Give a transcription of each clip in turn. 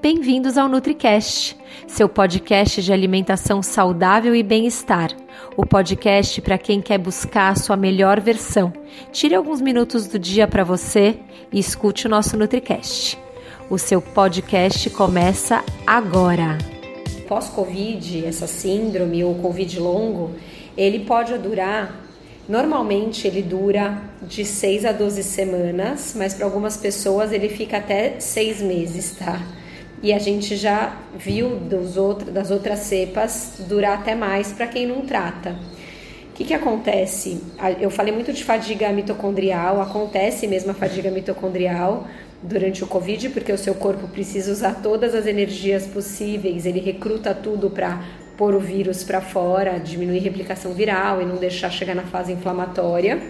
Bem-vindos ao NutriCast, seu podcast de alimentação saudável e bem-estar. O podcast para quem quer buscar a sua melhor versão. Tire alguns minutos do dia para você e escute o nosso NutriCast. O seu podcast começa agora. Pós-Covid, essa síndrome ou Covid longo, ele pode durar Normalmente ele dura de 6 a 12 semanas, mas para algumas pessoas ele fica até 6 meses, tá? E a gente já viu dos outros, das outras cepas durar até mais para quem não trata. O que, que acontece? Eu falei muito de fadiga mitocondrial, acontece mesmo a fadiga mitocondrial durante o Covid, porque o seu corpo precisa usar todas as energias possíveis, ele recruta tudo para pôr o vírus para fora, diminuir a replicação viral e não deixar chegar na fase inflamatória,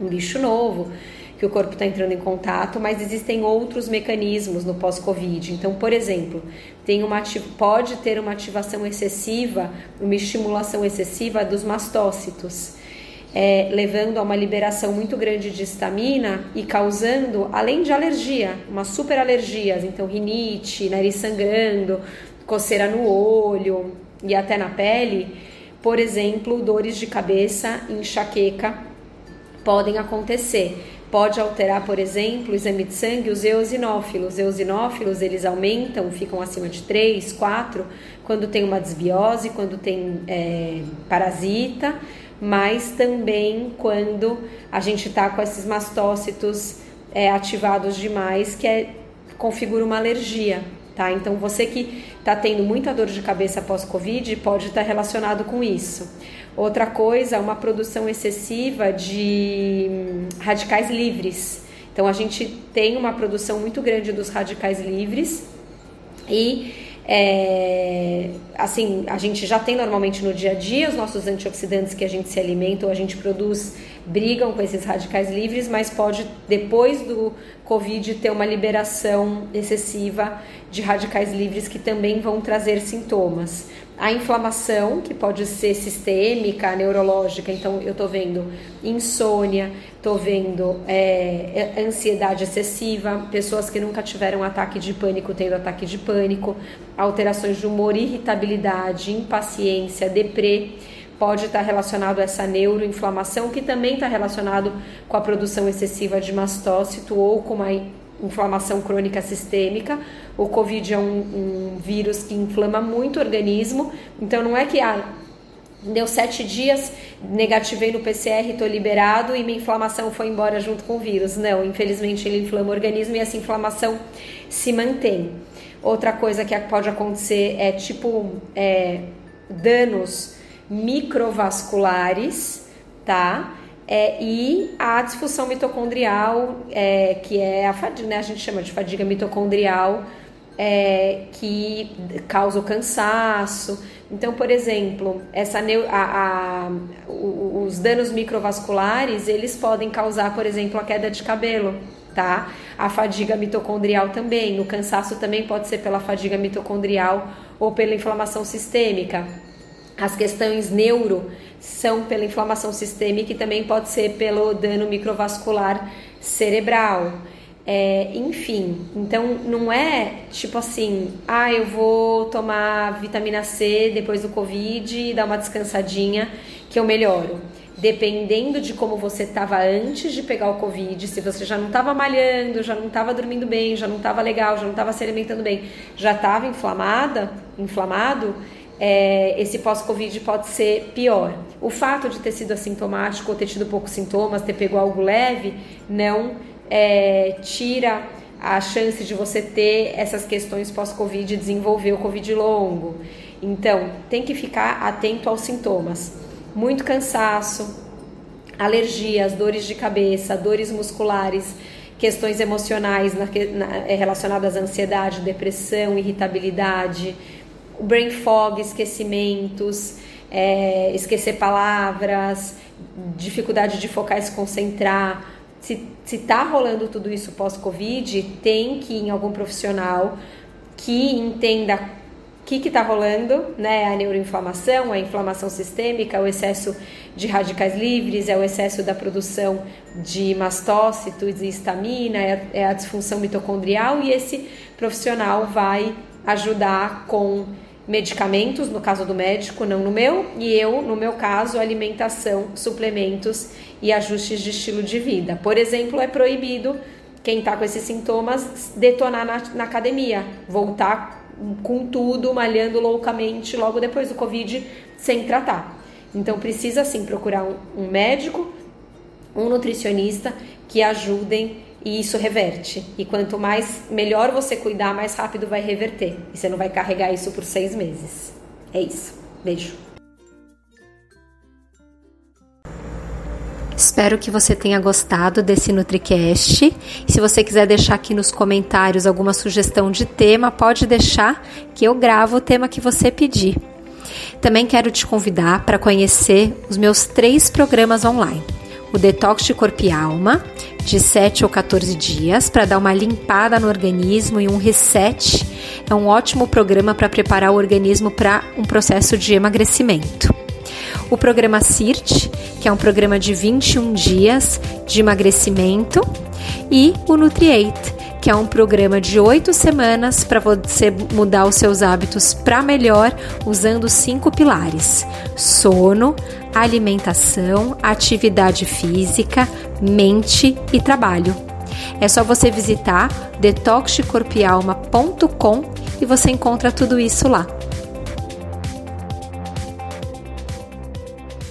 um bicho novo que o corpo está entrando em contato, mas existem outros mecanismos no pós-Covid. Então, por exemplo, tem uma, pode ter uma ativação excessiva, uma estimulação excessiva dos mastócitos. É, levando a uma liberação muito grande de estamina e causando, além de alergia, uma super alergias, então rinite, nariz sangrando, coceira no olho e até na pele, por exemplo, dores de cabeça, enxaqueca podem acontecer pode alterar, por exemplo, o exame de sangue, os eosinófilos. Os eosinófilos, eles aumentam, ficam acima de 3, 4, quando tem uma desbiose, quando tem é, parasita, mas também quando a gente está com esses mastócitos é, ativados demais, que é, configura uma alergia. Tá? Então, você que está tendo muita dor de cabeça pós-Covid pode estar tá relacionado com isso. Outra coisa, uma produção excessiva de hum, radicais livres. Então, a gente tem uma produção muito grande dos radicais livres e é, assim, a gente já tem normalmente no dia a dia os nossos antioxidantes que a gente se alimenta ou a gente produz brigam com esses radicais livres, mas pode depois do Covid ter uma liberação excessiva de radicais livres que também vão trazer sintomas. A inflamação, que pode ser sistêmica, neurológica, então eu estou vendo insônia, estou vendo é, é, ansiedade excessiva, pessoas que nunca tiveram ataque de pânico tendo ataque de pânico, alterações de humor, irritabilidade, impaciência, deprê, pode estar relacionado a essa neuroinflamação, que também está relacionado com a produção excessiva de mastócito ou com uma inflamação crônica sistêmica. O Covid é um, um vírus que inflama muito o organismo, então não é que ah, deu sete dias, negativei no PCR, estou liberado e minha inflamação foi embora junto com o vírus. Não, infelizmente ele inflama o organismo e essa inflamação se mantém. Outra coisa que pode acontecer é tipo é, danos microvasculares, tá? É, e a disfunção mitocondrial, é, que é a fadiga, né, a gente chama de fadiga mitocondrial, é, que causa o cansaço. Então, por exemplo, essa a, a, os danos microvasculares, eles podem causar, por exemplo, a queda de cabelo, tá? A fadiga mitocondrial também, o cansaço também pode ser pela fadiga mitocondrial ou pela inflamação sistêmica. As questões neuro são pela inflamação sistêmica e também pode ser pelo dano microvascular cerebral. É, enfim, então não é tipo assim, ah, eu vou tomar vitamina C depois do Covid e dar uma descansadinha que eu melhoro. Dependendo de como você estava antes de pegar o Covid, se você já não estava malhando, já não estava dormindo bem, já não estava legal, já não estava se alimentando bem, já estava inflamada, inflamado, é, esse pós-Covid pode ser pior. O fato de ter sido assintomático ou ter tido poucos sintomas, ter pego algo leve, não é, tira a chance de você ter essas questões pós-Covid e desenvolver o Covid longo. Então, tem que ficar atento aos sintomas. Muito cansaço, alergias, dores de cabeça, dores musculares, questões emocionais na, na, relacionadas à ansiedade, depressão, irritabilidade o brain fog, esquecimentos, é, esquecer palavras, dificuldade de focar e se concentrar. Se, se tá rolando tudo isso pós-Covid, tem que ir em algum profissional que entenda o que está rolando, né? A neuroinflamação, a inflamação sistêmica, o excesso de radicais livres, é o excesso da produção de mastócitos e histamina, é é a disfunção mitocondrial e esse profissional vai ajudar com medicamentos, no caso do médico, não no meu, e eu, no meu caso, alimentação, suplementos e ajustes de estilo de vida. Por exemplo, é proibido quem está com esses sintomas detonar na, na, academia, voltar com tudo, malhando loucamente logo depois do Covid, sem tratar. Então, precisa sim procurar um, um médico, um nutricionista que ajudem e isso reverte. E quanto mais melhor você cuidar, mais rápido vai reverter. E você não vai carregar isso por seis meses. É isso. Beijo. Espero que você tenha gostado desse NutriCast. Se você quiser deixar aqui nos comentários alguma sugestão de tema, pode deixar que eu gravo o tema que você pedir. Também quero te convidar para conhecer os meus três programas online o detox de corpo e alma, de 7 ou 14 dias, para dar uma limpada no organismo e um reset. É um ótimo programa para preparar o organismo para um processo de emagrecimento. O programa CIRT, que é um programa de 21 dias de emagrecimento, e o Nutriate, que é um programa de oito semanas para você mudar os seus hábitos para melhor, usando cinco pilares: sono, alimentação, atividade física, mente e trabalho. É só você visitar detoxcorpialma.com e você encontra tudo isso lá.